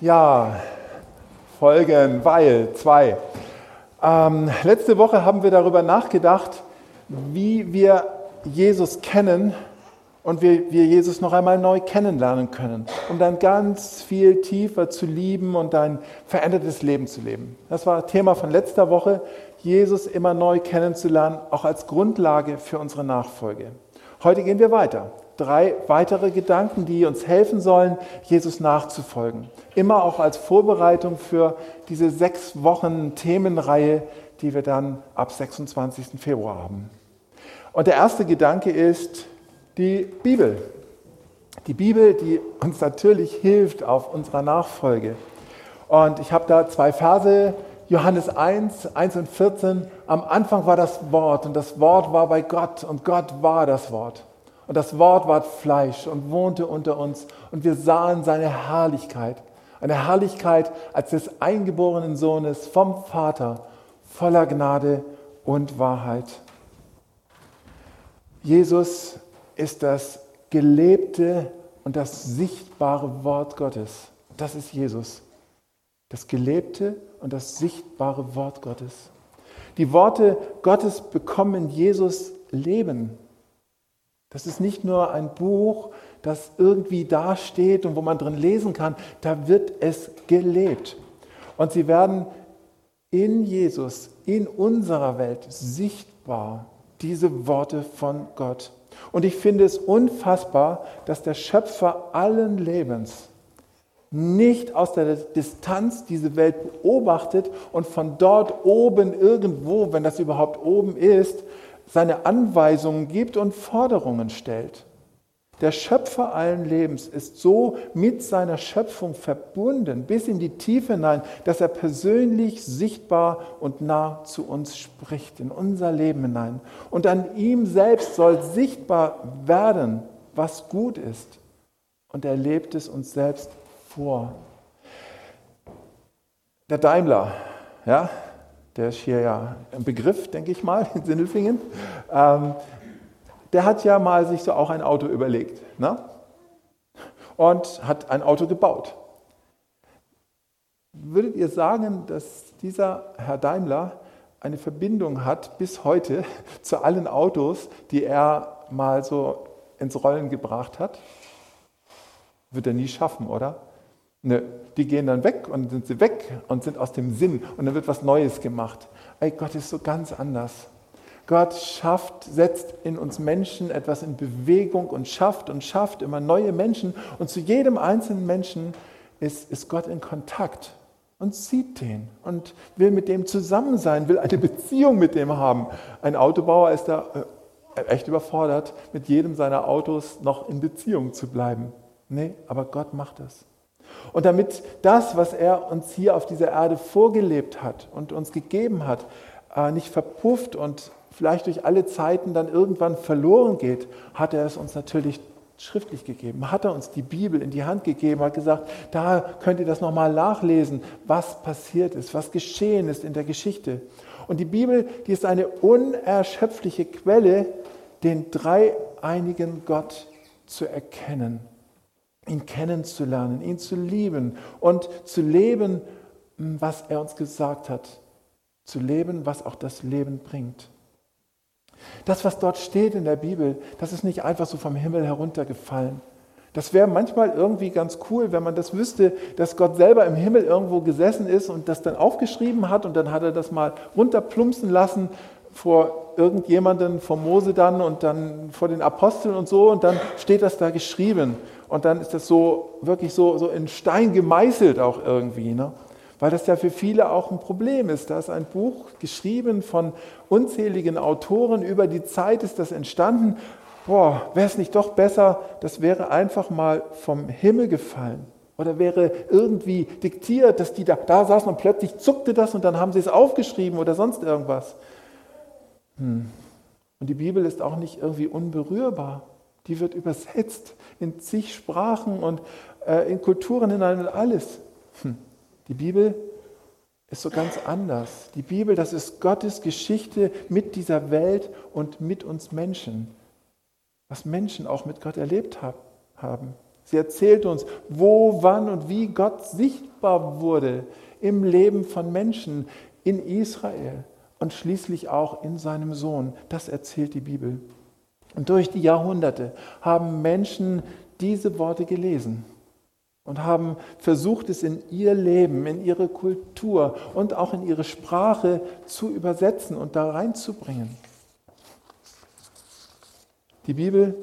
Ja, Folgen, weil, zwei. Ähm, letzte Woche haben wir darüber nachgedacht, wie wir Jesus kennen und wie wir Jesus noch einmal neu kennenlernen können, um dann ganz viel tiefer zu lieben und ein verändertes Leben zu leben. Das war Thema von letzter Woche, Jesus immer neu kennenzulernen, auch als Grundlage für unsere Nachfolge. Heute gehen wir weiter drei weitere Gedanken, die uns helfen sollen, Jesus nachzufolgen. Immer auch als Vorbereitung für diese sechs Wochen Themenreihe, die wir dann ab 26. Februar haben. Und der erste Gedanke ist die Bibel. Die Bibel, die uns natürlich hilft auf unserer Nachfolge. Und ich habe da zwei Verse, Johannes 1, 1 und 14. Am Anfang war das Wort und das Wort war bei Gott und Gott war das Wort. Und das Wort ward Fleisch und wohnte unter uns und wir sahen seine Herrlichkeit. Eine Herrlichkeit als des eingeborenen Sohnes vom Vater, voller Gnade und Wahrheit. Jesus ist das gelebte und das sichtbare Wort Gottes. Das ist Jesus. Das gelebte und das sichtbare Wort Gottes. Die Worte Gottes bekommen Jesus Leben. Das ist nicht nur ein Buch, das irgendwie dasteht und wo man drin lesen kann, da wird es gelebt. Und sie werden in Jesus, in unserer Welt sichtbar, diese Worte von Gott. Und ich finde es unfassbar, dass der Schöpfer allen Lebens nicht aus der Distanz diese Welt beobachtet und von dort oben irgendwo, wenn das überhaupt oben ist, seine Anweisungen gibt und Forderungen stellt. Der Schöpfer allen Lebens ist so mit seiner Schöpfung verbunden bis in die Tiefe hinein, dass er persönlich sichtbar und nah zu uns spricht, in unser Leben hinein. Und an ihm selbst soll sichtbar werden, was gut ist. Und er lebt es uns selbst vor. Der Daimler, ja, der ist hier ja ein Begriff, denke ich mal, in Sindelfingen, ähm, der hat ja mal sich so auch ein Auto überlegt ne? und hat ein Auto gebaut. Würdet ihr sagen, dass dieser Herr Daimler eine Verbindung hat bis heute zu allen Autos, die er mal so ins Rollen gebracht hat? Wird er nie schaffen, oder? Ne, die gehen dann weg und sind sie weg und sind aus dem Sinn und dann wird was Neues gemacht. Ey, Gott ist so ganz anders. Gott schafft, setzt in uns Menschen etwas in Bewegung und schafft und schafft immer neue Menschen. Und zu jedem einzelnen Menschen ist, ist Gott in Kontakt und sieht den und will mit dem zusammen sein, will eine Beziehung mit dem haben. Ein Autobauer ist da äh, echt überfordert, mit jedem seiner Autos noch in Beziehung zu bleiben. Nee, aber Gott macht das. Und damit das, was er uns hier auf dieser Erde vorgelebt hat und uns gegeben hat, äh, nicht verpufft und vielleicht durch alle Zeiten dann irgendwann verloren geht, hat er es uns natürlich schriftlich gegeben, hat er uns die Bibel in die Hand gegeben, hat gesagt, da könnt ihr das nochmal nachlesen, was passiert ist, was geschehen ist in der Geschichte. Und die Bibel, die ist eine unerschöpfliche Quelle, den dreieinigen Gott zu erkennen ihn kennenzulernen, ihn zu lieben und zu leben, was er uns gesagt hat. Zu leben, was auch das Leben bringt. Das, was dort steht in der Bibel, das ist nicht einfach so vom Himmel heruntergefallen. Das wäre manchmal irgendwie ganz cool, wenn man das wüsste, dass Gott selber im Himmel irgendwo gesessen ist und das dann aufgeschrieben hat und dann hat er das mal runterplumpsen lassen vor irgendjemanden, vor Mose dann und dann vor den Aposteln und so und dann steht das da geschrieben und dann ist das so wirklich so, so in Stein gemeißelt auch irgendwie. Ne? Weil das ja für viele auch ein Problem ist. Da ist ein Buch geschrieben von unzähligen Autoren. Über die Zeit ist das entstanden. Boah, wäre es nicht doch besser, das wäre einfach mal vom Himmel gefallen. Oder wäre irgendwie diktiert, dass die da, da saßen und plötzlich zuckte das und dann haben sie es aufgeschrieben oder sonst irgendwas. Hm. Und die Bibel ist auch nicht irgendwie unberührbar. Die wird übersetzt in zig Sprachen und äh, in Kulturen hinein und alles. Hm. Die Bibel ist so ganz anders. Die Bibel, das ist Gottes Geschichte mit dieser Welt und mit uns Menschen. Was Menschen auch mit Gott erlebt haben. Sie erzählt uns, wo, wann und wie Gott sichtbar wurde im Leben von Menschen in Israel und schließlich auch in seinem Sohn. Das erzählt die Bibel. Und durch die Jahrhunderte haben Menschen diese Worte gelesen und haben versucht, es in ihr Leben, in ihre Kultur und auch in ihre Sprache zu übersetzen und da reinzubringen. Die Bibel,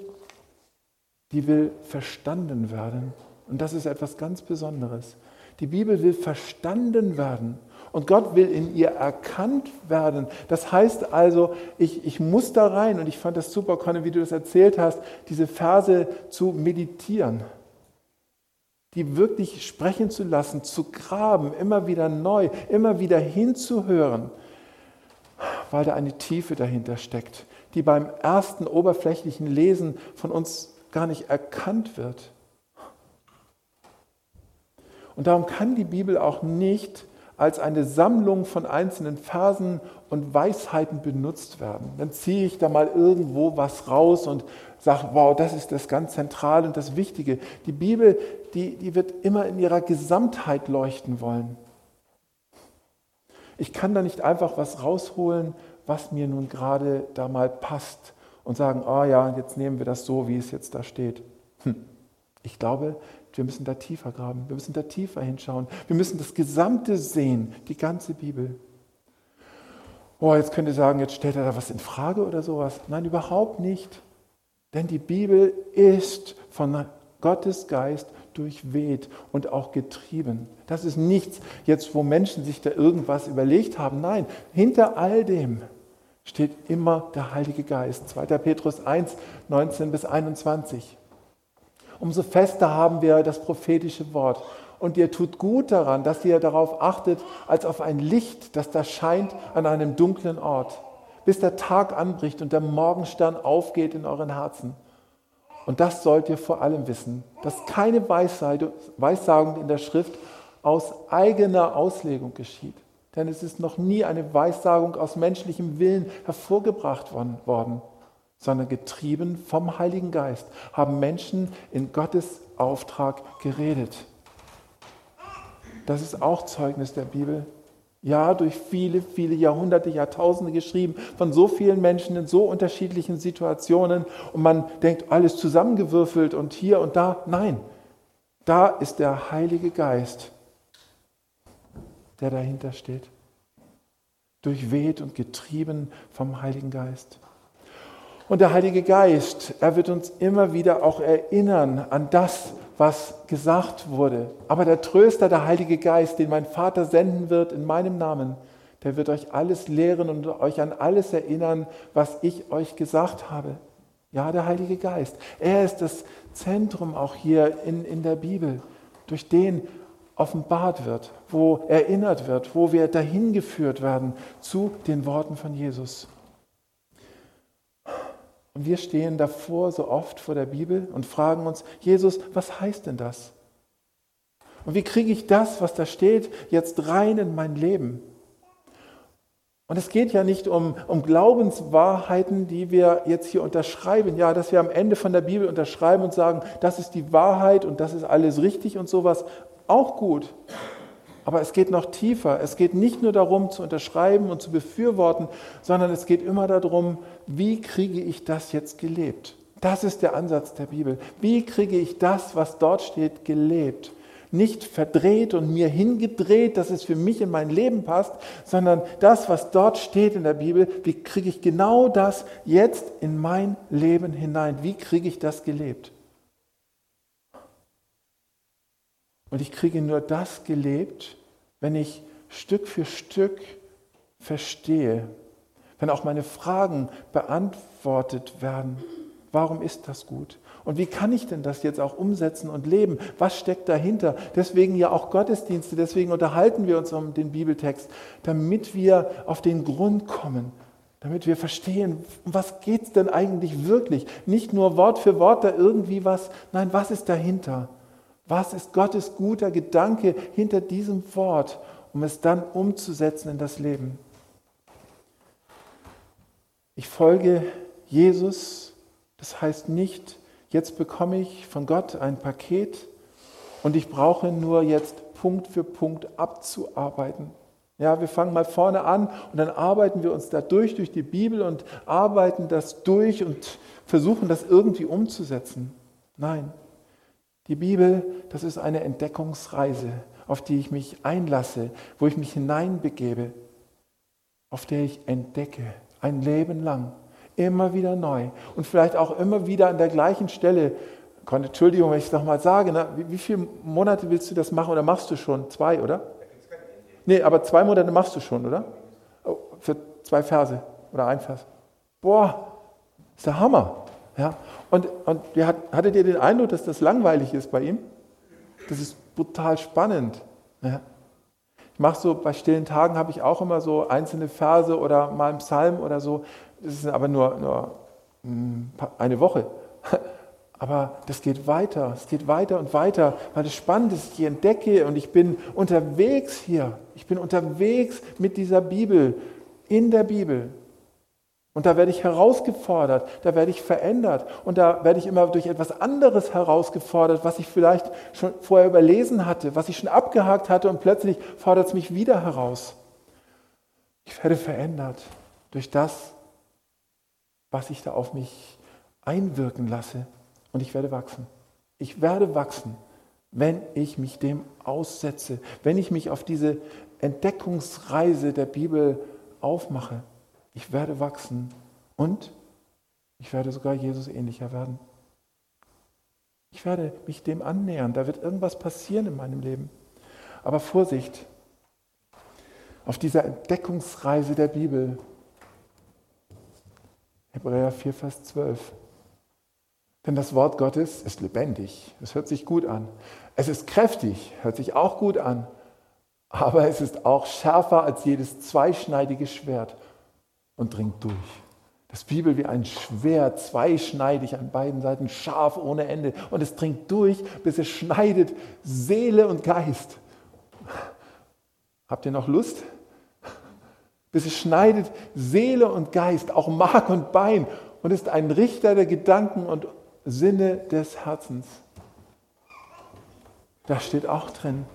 die will verstanden werden. Und das ist etwas ganz Besonderes. Die Bibel will verstanden werden. Und Gott will in ihr erkannt werden. Das heißt also, ich, ich muss da rein, und ich fand das super, Conny, wie du das erzählt hast, diese Verse zu meditieren, die wirklich sprechen zu lassen, zu graben, immer wieder neu, immer wieder hinzuhören, weil da eine Tiefe dahinter steckt, die beim ersten oberflächlichen Lesen von uns gar nicht erkannt wird. Und darum kann die Bibel auch nicht als eine Sammlung von einzelnen Versen und Weisheiten benutzt werden. Dann ziehe ich da mal irgendwo was raus und sage, wow, das ist das ganz Zentrale und das Wichtige. Die Bibel, die, die wird immer in ihrer Gesamtheit leuchten wollen. Ich kann da nicht einfach was rausholen, was mir nun gerade da mal passt und sagen, oh ja, jetzt nehmen wir das so, wie es jetzt da steht. Hm. Ich glaube, wir müssen da tiefer graben, wir müssen da tiefer hinschauen. Wir müssen das Gesamte sehen, die ganze Bibel. Oh, jetzt könnt ihr sagen, jetzt stellt er da was in Frage oder sowas. Nein, überhaupt nicht. Denn die Bibel ist von Gottes Geist durchweht und auch getrieben. Das ist nichts jetzt, wo Menschen sich da irgendwas überlegt haben. Nein, hinter all dem steht immer der Heilige Geist. 2. Petrus 1, 19 bis 21 umso fester haben wir das prophetische Wort. Und ihr tut gut daran, dass ihr darauf achtet, als auf ein Licht, das da scheint an einem dunklen Ort, bis der Tag anbricht und der Morgenstern aufgeht in euren Herzen. Und das sollt ihr vor allem wissen, dass keine Weissagung in der Schrift aus eigener Auslegung geschieht. Denn es ist noch nie eine Weissagung aus menschlichem Willen hervorgebracht worden sondern getrieben vom Heiligen Geist haben Menschen in Gottes Auftrag geredet. Das ist auch Zeugnis der Bibel. Ja, durch viele, viele Jahrhunderte, Jahrtausende geschrieben, von so vielen Menschen in so unterschiedlichen Situationen. Und man denkt, alles zusammengewürfelt und hier und da. Nein, da ist der Heilige Geist, der dahinter steht. Durchweht und getrieben vom Heiligen Geist. Und der Heilige Geist, er wird uns immer wieder auch erinnern an das, was gesagt wurde. Aber der Tröster, der Heilige Geist, den mein Vater senden wird in meinem Namen, der wird euch alles lehren und euch an alles erinnern, was ich euch gesagt habe. Ja, der Heilige Geist. Er ist das Zentrum auch hier in, in der Bibel, durch den offenbart wird, wo erinnert wird, wo wir dahin geführt werden zu den Worten von Jesus. Und wir stehen davor so oft vor der Bibel und fragen uns, Jesus, was heißt denn das? Und wie kriege ich das, was da steht, jetzt rein in mein Leben? Und es geht ja nicht um, um Glaubenswahrheiten, die wir jetzt hier unterschreiben. Ja, dass wir am Ende von der Bibel unterschreiben und sagen, das ist die Wahrheit und das ist alles richtig und sowas. Auch gut. Aber es geht noch tiefer. Es geht nicht nur darum, zu unterschreiben und zu befürworten, sondern es geht immer darum, wie kriege ich das jetzt gelebt? Das ist der Ansatz der Bibel. Wie kriege ich das, was dort steht, gelebt? Nicht verdreht und mir hingedreht, dass es für mich in mein Leben passt, sondern das, was dort steht in der Bibel, wie kriege ich genau das jetzt in mein Leben hinein? Wie kriege ich das gelebt? Und ich kriege nur das gelebt, wenn ich Stück für Stück verstehe, wenn auch meine Fragen beantwortet werden. Warum ist das gut? Und wie kann ich denn das jetzt auch umsetzen und leben? Was steckt dahinter? Deswegen ja auch Gottesdienste, deswegen unterhalten wir uns um den Bibeltext, damit wir auf den Grund kommen, damit wir verstehen, was geht es denn eigentlich wirklich? Nicht nur Wort für Wort da irgendwie was, nein, was ist dahinter? Was ist Gottes guter Gedanke hinter diesem Wort, um es dann umzusetzen in das Leben? Ich folge Jesus, das heißt nicht, jetzt bekomme ich von Gott ein Paket und ich brauche nur jetzt Punkt für Punkt abzuarbeiten. Ja, wir fangen mal vorne an und dann arbeiten wir uns da durch, durch die Bibel und arbeiten das durch und versuchen das irgendwie umzusetzen. Nein, die Bibel, das ist eine Entdeckungsreise, auf die ich mich einlasse, wo ich mich hineinbegebe, auf der ich entdecke, ein Leben lang, immer wieder neu und vielleicht auch immer wieder an der gleichen Stelle. Entschuldigung, wenn ich es nochmal sage, ne? wie, wie viele Monate willst du das machen oder machst du schon? Zwei, oder? Nee, aber zwei Monate machst du schon, oder? Oh, für zwei Verse oder ein Vers. Boah, ist der Hammer. Ja? Und, und hat, hattet ihr den Eindruck, dass das langweilig ist bei ihm? Das ist brutal spannend. Ja? Ich mache so, bei stillen Tagen habe ich auch immer so einzelne Verse oder mal einen Psalm oder so. Das ist aber nur, nur hm, eine Woche. Aber das geht weiter, es geht weiter und weiter, weil es spannend ist. Ich entdecke und ich bin unterwegs hier. Ich bin unterwegs mit dieser Bibel, in der Bibel. Und da werde ich herausgefordert, da werde ich verändert und da werde ich immer durch etwas anderes herausgefordert, was ich vielleicht schon vorher überlesen hatte, was ich schon abgehakt hatte und plötzlich fordert es mich wieder heraus. Ich werde verändert durch das, was ich da auf mich einwirken lasse und ich werde wachsen. Ich werde wachsen, wenn ich mich dem aussetze, wenn ich mich auf diese Entdeckungsreise der Bibel aufmache. Ich werde wachsen und ich werde sogar Jesus ähnlicher werden. Ich werde mich dem annähern. Da wird irgendwas passieren in meinem Leben. Aber Vorsicht, auf dieser Entdeckungsreise der Bibel, Hebräer 4, Vers 12, denn das Wort Gottes ist lebendig. Es hört sich gut an. Es ist kräftig, hört sich auch gut an. Aber es ist auch schärfer als jedes zweischneidige Schwert und dringt durch. Das Bibel wie ein Schwert, zweischneidig an beiden Seiten, scharf ohne Ende. Und es dringt durch, bis es schneidet Seele und Geist. Habt ihr noch Lust? Bis es schneidet Seele und Geist, auch Mark und Bein und ist ein Richter der Gedanken und Sinne des Herzens. Da steht auch drin.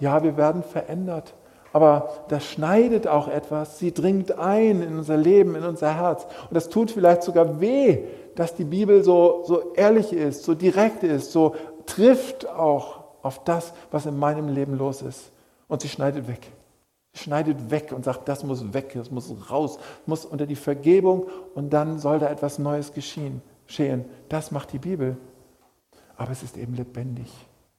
Ja, wir werden verändert, aber das schneidet auch etwas. Sie dringt ein in unser Leben, in unser Herz. Und das tut vielleicht sogar weh, dass die Bibel so, so ehrlich ist, so direkt ist, so trifft auch auf das, was in meinem Leben los ist. Und sie schneidet weg. Sie schneidet weg und sagt, das muss weg, das muss raus, muss unter die Vergebung und dann soll da etwas Neues geschehen geschehen. Das macht die Bibel. Aber es ist eben lebendig.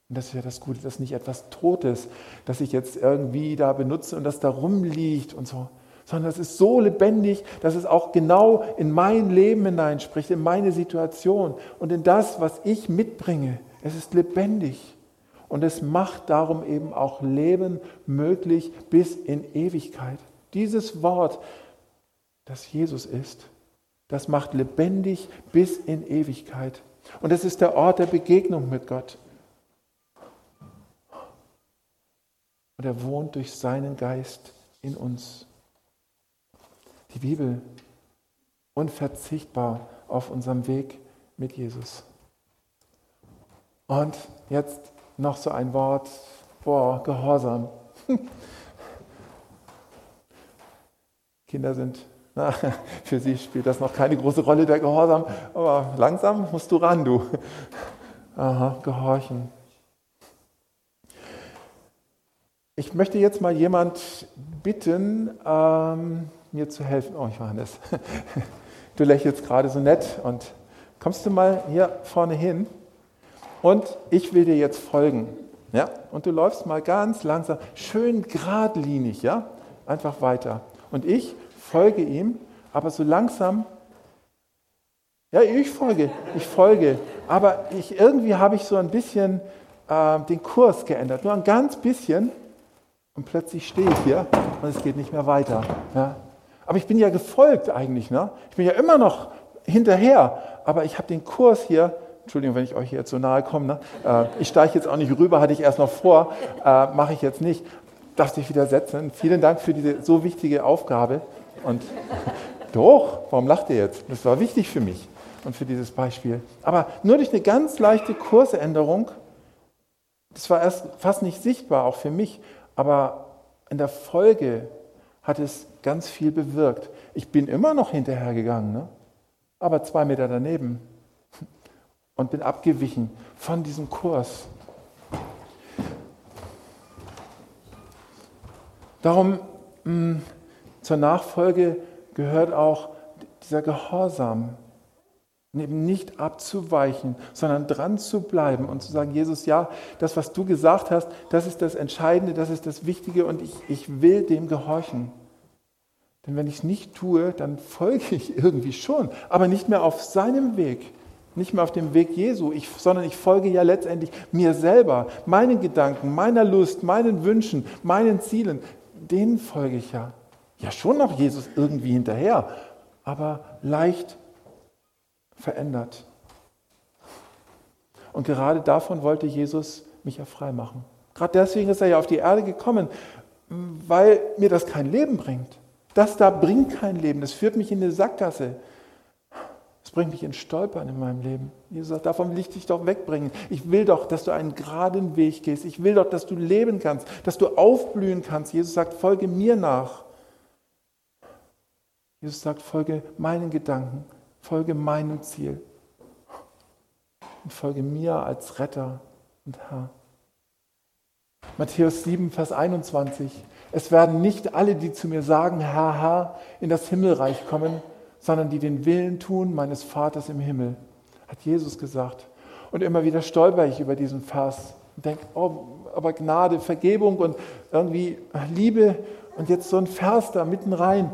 Und das ist ja das Gute, das ist nicht etwas Totes, das ich jetzt irgendwie da benutze und das da rumliegt und so, sondern es ist so lebendig, dass es auch genau in mein Leben hineinspricht, in meine Situation und in das, was ich mitbringe. Es ist lebendig. Und es macht darum eben auch Leben möglich bis in Ewigkeit. Dieses Wort, das Jesus ist, das macht lebendig bis in Ewigkeit. Und es ist der Ort der Begegnung mit Gott. Und er wohnt durch seinen Geist in uns. Die Bibel unverzichtbar auf unserem Weg mit Jesus. Und jetzt noch so ein Wort, boah, Gehorsam. Kinder sind na, für sie spielt das noch keine große Rolle, der Gehorsam, aber langsam musst du ran, du. Aha, gehorchen. Ich möchte jetzt mal jemand bitten, ähm, mir zu helfen. Oh, Johannes, du lächelst gerade so nett und kommst du mal hier vorne hin und ich will dir jetzt folgen. Ja? Und du läufst mal ganz langsam, schön geradlinig, ja? Einfach weiter. Und ich folge ihm, aber so langsam, ja, ich folge, ich folge, aber ich, irgendwie habe ich so ein bisschen äh, den Kurs geändert, nur ein ganz bisschen und plötzlich stehe ich hier und es geht nicht mehr weiter. Ja. Aber ich bin ja gefolgt eigentlich, ne? ich bin ja immer noch hinterher, aber ich habe den Kurs hier Entschuldigung, wenn ich euch hier zu nahe komme. Ne? Äh, ich steige jetzt auch nicht rüber, hatte ich erst noch vor, äh, mache ich jetzt nicht. Darf dich wieder setzen. Vielen Dank für diese so wichtige Aufgabe. Und doch, warum lacht ihr jetzt? Das war wichtig für mich. und für dieses Beispiel. Aber nur durch eine ganz leichte Kursänderung, das war erst fast nicht sichtbar, auch für mich, aber in der Folge hat es ganz viel bewirkt. Ich bin immer noch hinterhergegangen, ne? aber zwei Meter daneben und bin abgewichen von diesem Kurs. Darum mh, hm, zur Nachfolge gehört auch dieser Gehorsam, eben nicht abzuweichen, sondern dran zu bleiben und zu sagen, Jesus, ja, das, was du gesagt hast, das ist das Entscheidende, das ist das Wichtige und ich, ich will dem gehorchen. Denn wenn ich es nicht tue, dann folge ich irgendwie schon, aber nicht mehr auf seinem Weg, nicht mehr auf dem Weg Jesu, ich, sondern ich folge ja letztendlich mir selber, meinen Gedanken, meiner Lust, meinen Wünschen, meinen Zielen, denen folge ich ja. Ja, schon noch Jesus irgendwie hinterher, aber leicht verändert. Und gerade davon wollte Jesus mich ja frei machen. Gerade deswegen ist er ja auf die Erde gekommen, weil mir das kein Leben bringt. Das da bringt kein Leben, das führt mich in eine Sackgasse. Das bringt mich in Stolpern in meinem Leben. Jesus sagt, davon will ich dich doch wegbringen. Ich will doch, dass du einen geraden Weg gehst. Ich will doch, dass du leben kannst, dass du aufblühen kannst. Jesus sagt, folge mir nach. Jesus sagt, folge meinen Gedanken, folge meinem Ziel und folge mir als Retter und Herr. Matthäus 7, Vers 21. Es werden nicht alle, die zu mir sagen, Herr, Herr, in das Himmelreich kommen, sondern die den Willen tun meines Vaters im Himmel, hat Jesus gesagt. Und immer wieder stolper ich über diesen Vers und denke, oh, aber Gnade, Vergebung und irgendwie Liebe und jetzt so ein Vers da mitten rein.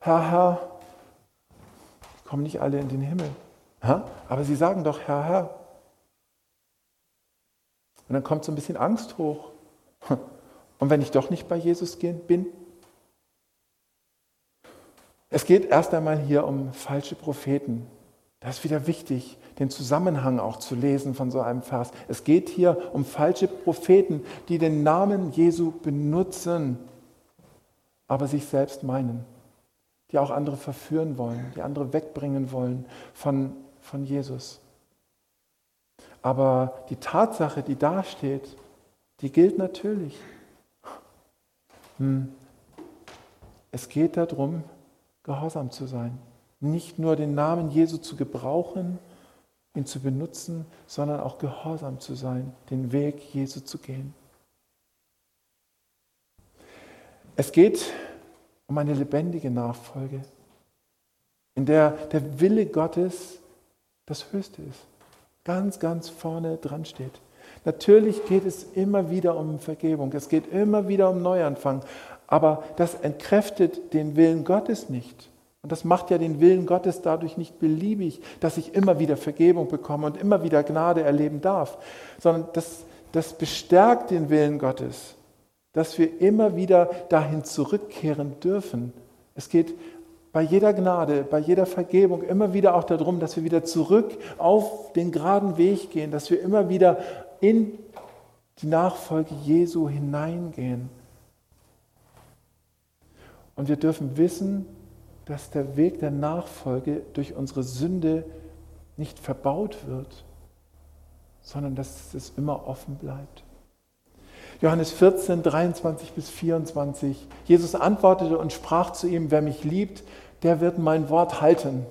Herr, Herr, kommen nicht alle in den Himmel. Aber sie sagen doch, Herr, Herr. Und dann kommt so ein bisschen Angst hoch. Und wenn ich doch nicht bei Jesus bin? Es geht erst einmal hier um falsche Propheten. Das ist wieder wichtig, den Zusammenhang auch zu lesen von so einem Vers. Es geht hier um falsche Propheten, die den Namen Jesu benutzen, aber sich selbst meinen die auch andere verführen wollen, die andere wegbringen wollen von, von Jesus. Aber die Tatsache, die da steht, die gilt natürlich. Hm. Es geht darum, gehorsam zu sein. Nicht nur den Namen Jesu zu gebrauchen, ihn zu benutzen, sondern auch gehorsam zu sein, den Weg Jesu zu gehen. Es geht um eine lebendige Nachfolge, in der der Wille Gottes das Höchste ist, ganz, ganz vorne dran steht. Natürlich geht es immer wieder um Vergebung, es geht immer wieder um Neuanfang, aber das entkräftet den Willen Gottes nicht. Und das macht ja den Willen Gottes dadurch nicht beliebig, dass ich immer wieder Vergebung bekomme und immer wieder Gnade erleben darf, sondern das, das bestärkt den Willen Gottes dass wir immer wieder dahin zurückkehren dürfen. Es geht bei jeder Gnade, bei jeder Vergebung immer wieder auch darum, dass wir wieder zurück auf den geraden Weg gehen, dass wir immer wieder in die Nachfolge Jesu hineingehen. Und wir dürfen wissen, dass der Weg der Nachfolge durch unsere Sünde nicht verbaut wird, sondern dass es immer offen bleibt. Johannes 14, 23 bis 24. Jesus antwortete und sprach zu ihm, wer mich liebt, der wird mein Wort halten.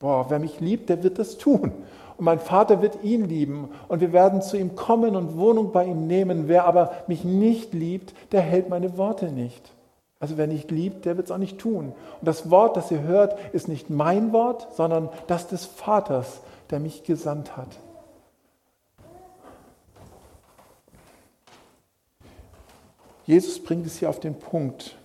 Boah, wer mich liebt, der wird das tun. Und mein Vater wird ihn lieben und wir werden zu ihm kommen und Wohnung bei ihm nehmen. Wer aber mich nicht liebt, der hält meine Worte nicht. Also wer nicht liebt, der wird es auch nicht tun. Und das Wort, das ihr hört, ist nicht mein Wort, sondern das des Vaters, der mich gesandt hat. Jesus bringt es hier auf den Punkt,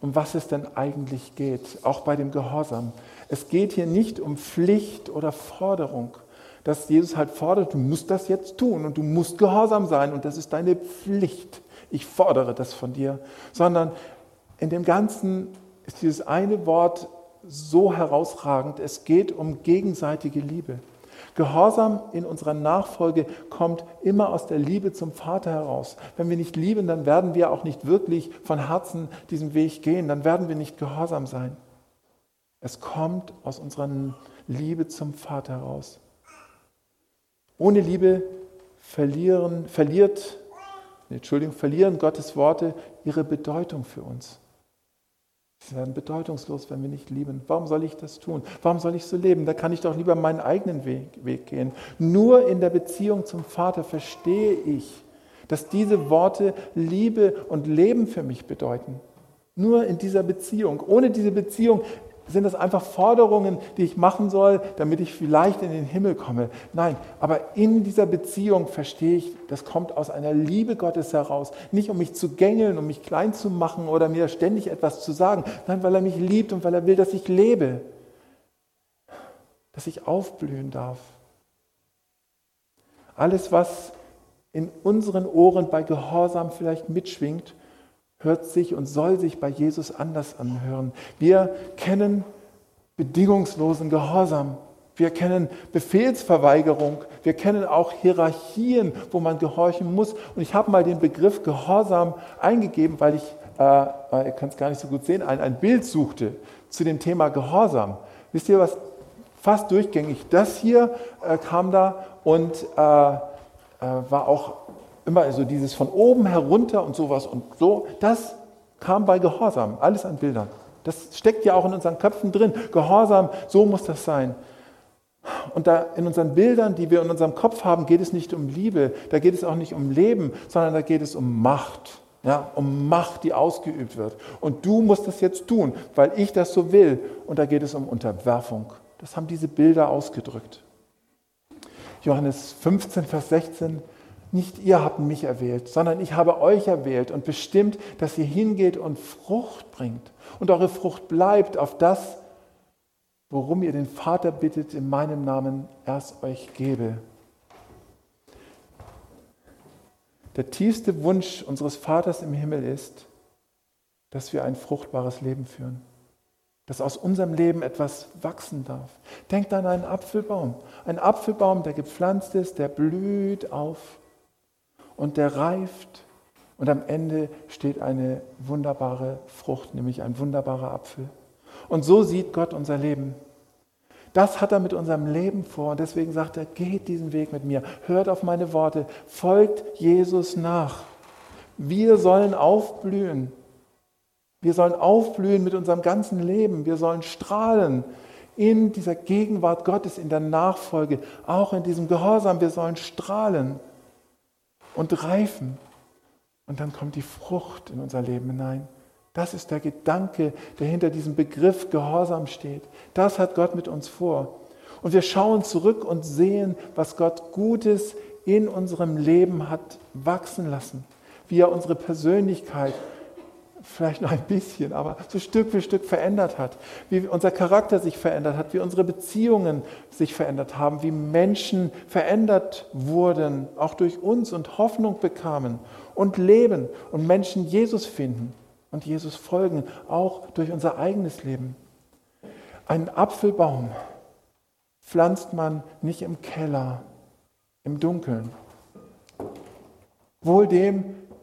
um was es denn eigentlich geht, auch bei dem Gehorsam. Es geht hier nicht um Pflicht oder Forderung, dass Jesus halt fordert, du musst das jetzt tun und du musst gehorsam sein und das ist deine Pflicht. Ich fordere das von dir, sondern in dem Ganzen ist dieses eine Wort so herausragend, es geht um gegenseitige Liebe. Gehorsam in unserer Nachfolge kommt immer aus der Liebe zum Vater heraus. Wenn wir nicht lieben, dann werden wir auch nicht wirklich von Herzen diesen Weg gehen, dann werden wir nicht gehorsam sein. Es kommt aus unserer Liebe zum Vater heraus. Ohne Liebe verlieren, verliert, Entschuldigung, verlieren Gottes Worte ihre Bedeutung für uns. Sie werden bedeutungslos, wenn wir nicht lieben. Warum soll ich das tun? Warum soll ich so leben? Da kann ich doch lieber meinen eigenen Weg, Weg gehen. Nur in der Beziehung zum Vater verstehe ich, dass diese Worte Liebe und Leben für mich bedeuten. Nur in dieser Beziehung. Ohne diese Beziehung sind das einfach Forderungen, die ich machen soll, damit ich vielleicht in den Himmel komme. Nein, aber in dieser Beziehung verstehe ich, das kommt aus einer Liebe Gottes heraus. Nicht um mich zu gängeln, um mich klein zu machen oder mir ständig etwas zu sagen. Nein, weil er mich liebt und weil er will, dass ich lebe. Dass ich aufblühen darf. Alles, was in unseren Ohren bei Gehorsam vielleicht mitschwingt, hört sich und soll sich bei Jesus anders anhören. Wir kennen bedingungslosen Gehorsam. Wir kennen Befehlsverweigerung. Wir kennen auch Hierarchien, wo man gehorchen muss. Und ich habe mal den Begriff Gehorsam eingegeben, weil ich, äh, ihr könnt es gar nicht so gut sehen, ein, ein Bild suchte zu dem Thema Gehorsam. Wisst ihr was? Fast durchgängig. Das hier äh, kam da und äh, äh, war auch immer so dieses von oben herunter und sowas und so. Das kam bei Gehorsam, alles an Bildern. Das steckt ja auch in unseren Köpfen drin. Gehorsam, so muss das sein. Und da in unseren Bildern, die wir in unserem Kopf haben, geht es nicht um Liebe, da geht es auch nicht um Leben, sondern da geht es um Macht. Ja, um Macht, die ausgeübt wird. Und du musst das jetzt tun, weil ich das so will. Und da geht es um Unterwerfung. Das haben diese Bilder ausgedrückt. Johannes 15, Vers 16, nicht ihr habt mich erwählt, sondern ich habe euch erwählt und bestimmt, dass ihr hingeht und Frucht bringt und eure Frucht bleibt auf das, worum ihr den Vater bittet, in meinem Namen erst euch gebe. Der tiefste Wunsch unseres Vaters im Himmel ist, dass wir ein fruchtbares Leben führen dass aus unserem Leben etwas wachsen darf. Denkt an einen Apfelbaum. Ein Apfelbaum, der gepflanzt ist, der blüht auf und der reift und am Ende steht eine wunderbare Frucht, nämlich ein wunderbarer Apfel. Und so sieht Gott unser Leben. Das hat er mit unserem Leben vor und deswegen sagt er, geht diesen Weg mit mir, hört auf meine Worte, folgt Jesus nach. Wir sollen aufblühen wir sollen aufblühen mit unserem ganzen Leben. Wir sollen strahlen in dieser Gegenwart Gottes, in der Nachfolge, auch in diesem Gehorsam. Wir sollen strahlen und reifen. Und dann kommt die Frucht in unser Leben hinein. Das ist der Gedanke, der hinter diesem Begriff Gehorsam steht. Das hat Gott mit uns vor. Und wir schauen zurück und sehen, was Gott Gutes in unserem Leben hat wachsen lassen, wie er unsere Persönlichkeit vielleicht noch ein bisschen, aber so Stück für Stück verändert hat, wie unser Charakter sich verändert hat, wie unsere Beziehungen sich verändert haben, wie Menschen verändert wurden, auch durch uns und Hoffnung bekamen und leben und Menschen Jesus finden und Jesus folgen, auch durch unser eigenes Leben. Einen Apfelbaum pflanzt man nicht im Keller, im Dunkeln. Wohl dem,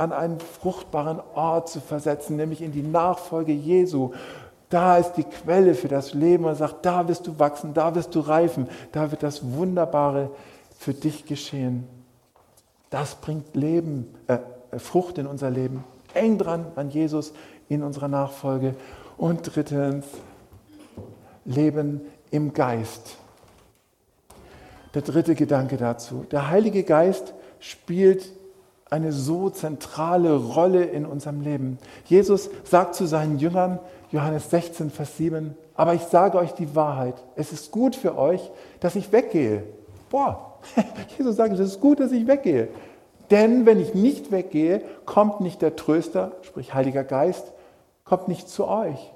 an einen fruchtbaren Ort zu versetzen, nämlich in die Nachfolge Jesu. Da ist die Quelle für das Leben. Er sagt, da wirst du wachsen, da wirst du reifen, da wird das Wunderbare für dich geschehen. Das bringt Leben, äh, Frucht in unser Leben. Eng dran an Jesus in unserer Nachfolge. Und drittens, Leben im Geist. Der dritte Gedanke dazu. Der Heilige Geist spielt eine so zentrale Rolle in unserem Leben. Jesus sagt zu seinen Jüngern, Johannes 16, Vers 7, aber ich sage euch die Wahrheit. Es ist gut für euch, dass ich weggehe. Boah, Jesus sagt, es ist gut, dass ich weggehe. Denn wenn ich nicht weggehe, kommt nicht der Tröster, sprich Heiliger Geist, kommt nicht zu euch.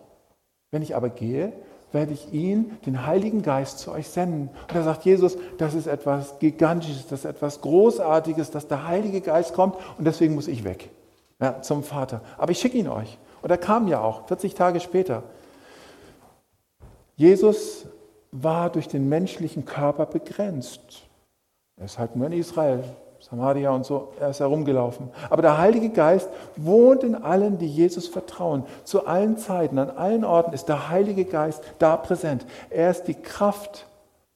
Wenn ich aber gehe, werde ich ihn, den Heiligen Geist, zu euch senden. Und da sagt Jesus, das ist etwas Gigantisches, das ist etwas Großartiges, dass der Heilige Geist kommt und deswegen muss ich weg ja, zum Vater. Aber ich schicke ihn euch. Und er kam ja auch, 40 Tage später. Jesus war durch den menschlichen Körper begrenzt. Er ist halt nur in Israel, Samaria und so, er ist herumgelaufen. Aber der Heilige Geist wohnt in allen, die Jesus vertrauen. Zu allen Zeiten, an allen Orten ist der Heilige Geist da präsent. Er ist die Kraft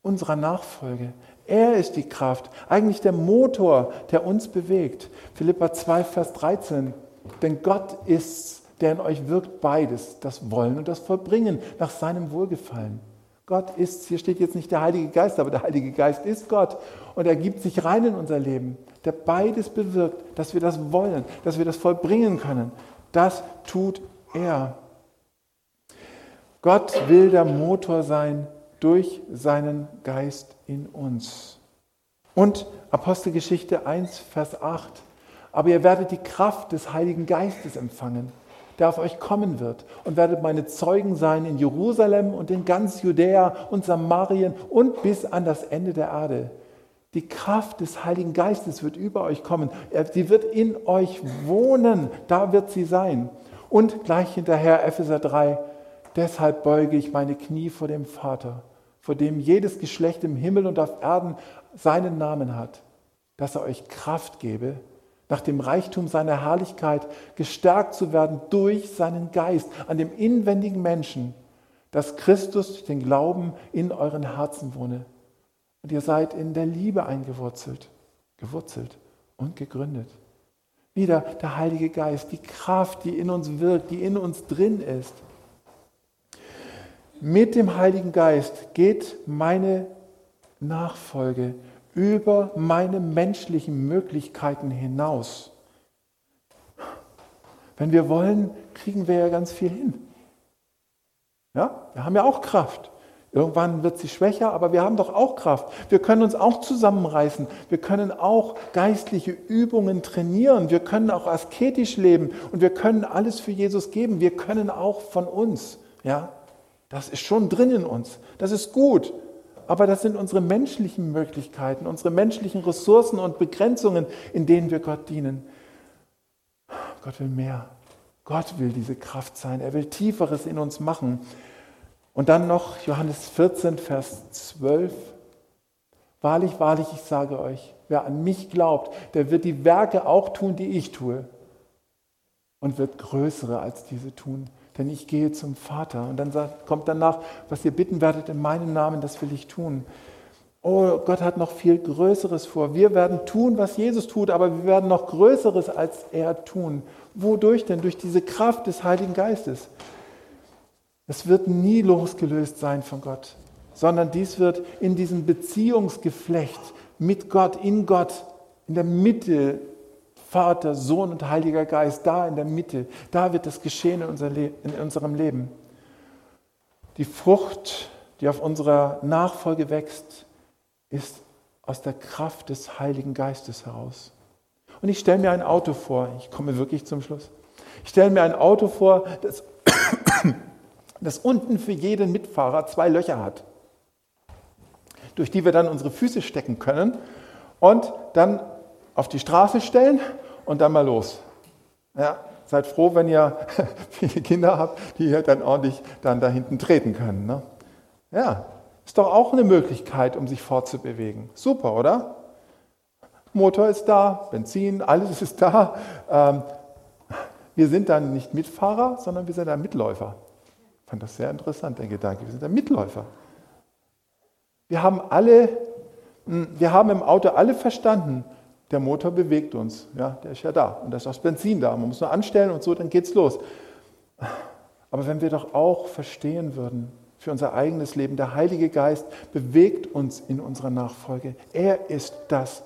unserer Nachfolge. Er ist die Kraft, eigentlich der Motor, der uns bewegt. Philippa 2, Vers 13. Denn Gott ist, der in euch wirkt beides, das Wollen und das Vollbringen nach seinem Wohlgefallen. Gott ist, hier steht jetzt nicht der Heilige Geist, aber der Heilige Geist ist Gott und er gibt sich rein in unser Leben, der beides bewirkt, dass wir das wollen, dass wir das vollbringen können. Das tut er. Gott will der Motor sein durch seinen Geist in uns. Und Apostelgeschichte 1, Vers 8. Aber ihr werdet die Kraft des Heiligen Geistes empfangen der auf euch kommen wird und werdet meine Zeugen sein in Jerusalem und in ganz Judäa und Samarien und bis an das Ende der Erde. Die Kraft des Heiligen Geistes wird über euch kommen. Sie wird in euch wohnen. Da wird sie sein. Und gleich hinterher Epheser 3. Deshalb beuge ich meine Knie vor dem Vater, vor dem jedes Geschlecht im Himmel und auf Erden seinen Namen hat, dass er euch Kraft gebe, nach dem Reichtum seiner Herrlichkeit gestärkt zu werden durch seinen Geist an dem inwendigen Menschen, dass Christus durch den Glauben in euren Herzen wohne. Und ihr seid in der Liebe eingewurzelt, gewurzelt und gegründet. Wieder der Heilige Geist, die Kraft, die in uns wirkt, die in uns drin ist. Mit dem Heiligen Geist geht meine Nachfolge über meine menschlichen Möglichkeiten hinaus. Wenn wir wollen, kriegen wir ja ganz viel hin. Ja, wir haben ja auch Kraft. Irgendwann wird sie schwächer, aber wir haben doch auch Kraft. Wir können uns auch zusammenreißen. Wir können auch geistliche Übungen trainieren. Wir können auch asketisch leben und wir können alles für Jesus geben. Wir können auch von uns. Ja, das ist schon drin in uns. Das ist gut aber das sind unsere menschlichen Möglichkeiten, unsere menschlichen Ressourcen und Begrenzungen, in denen wir Gott dienen. Gott will mehr. Gott will diese Kraft sein. Er will Tieferes in uns machen. Und dann noch Johannes 14, Vers 12. Wahrlich, wahrlich, ich sage euch, wer an mich glaubt, der wird die Werke auch tun, die ich tue. Und wird größere als diese tun denn ich gehe zum Vater. Und dann sagt, kommt danach, was ihr bitten werdet in meinem Namen, das will ich tun. Oh, Gott hat noch viel Größeres vor. Wir werden tun, was Jesus tut, aber wir werden noch Größeres als er tun. Wodurch denn? Durch diese Kraft des Heiligen Geistes. Es wird nie losgelöst sein von Gott, sondern dies wird in diesem Beziehungsgeflecht mit Gott, in Gott, in der Mitte Vater, Sohn und Heiliger Geist, da in der Mitte, da wird das geschehen in, unser in unserem Leben. Die Frucht, die auf unserer Nachfolge wächst, ist aus der Kraft des Heiligen Geistes heraus. Und ich stelle mir ein Auto vor, ich komme wirklich zum Schluss. Ich stelle mir ein Auto vor, das, das unten für jeden Mitfahrer zwei Löcher hat, durch die wir dann unsere Füße stecken können und dann auf die Straße stellen und dann mal los. Ja, seid froh, wenn ihr viele Kinder habt, die ihr dann ordentlich dann da hinten treten können. Ne? Ja, ist doch auch eine Möglichkeit, um sich fortzubewegen. Super, oder? Motor ist da, Benzin, alles ist da. Ähm, wir sind dann nicht Mitfahrer, sondern wir sind dann Mitläufer. Ich fand das sehr interessant, der Gedanke. Wir sind dann Mitläufer. Wir haben alle, hm, wir haben im Auto alle verstanden, der Motor bewegt uns. Ja, der ist ja da und da ist auch das Benzin da. Man muss nur anstellen und so, dann geht's los. Aber wenn wir doch auch verstehen würden, für unser eigenes Leben, der Heilige Geist bewegt uns in unserer Nachfolge. Er ist das.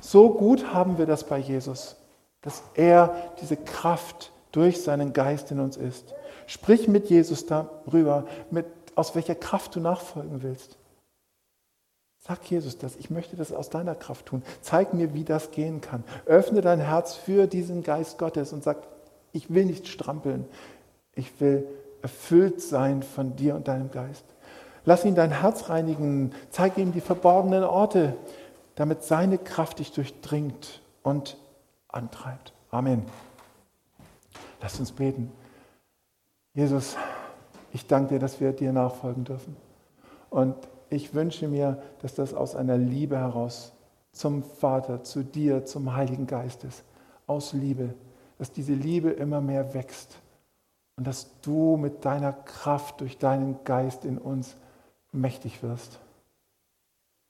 So gut haben wir das bei Jesus, dass er diese Kraft durch seinen Geist in uns ist. Sprich mit Jesus darüber, mit, aus welcher Kraft du nachfolgen willst. Sag Jesus das, ich möchte das aus deiner Kraft tun. Zeig mir, wie das gehen kann. Öffne dein Herz für diesen Geist Gottes und sag, ich will nicht strampeln. Ich will erfüllt sein von dir und deinem Geist. Lass ihn dein Herz reinigen, zeige ihm die verborgenen Orte, damit seine Kraft dich durchdringt und antreibt. Amen. Lass uns beten. Jesus, ich danke dir, dass wir dir nachfolgen dürfen. Und ich wünsche mir, dass das aus einer Liebe heraus zum Vater, zu dir, zum Heiligen Geist ist. Aus Liebe. Dass diese Liebe immer mehr wächst. Und dass du mit deiner Kraft durch deinen Geist in uns mächtig wirst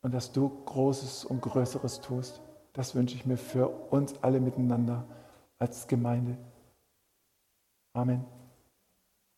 und dass du Großes und Größeres tust. Das wünsche ich mir für uns alle miteinander als Gemeinde. Amen.